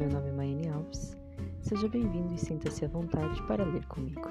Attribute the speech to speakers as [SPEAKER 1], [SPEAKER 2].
[SPEAKER 1] Meu nome é Maiane Alves. Seja bem-vindo e sinta-se à vontade para ler comigo.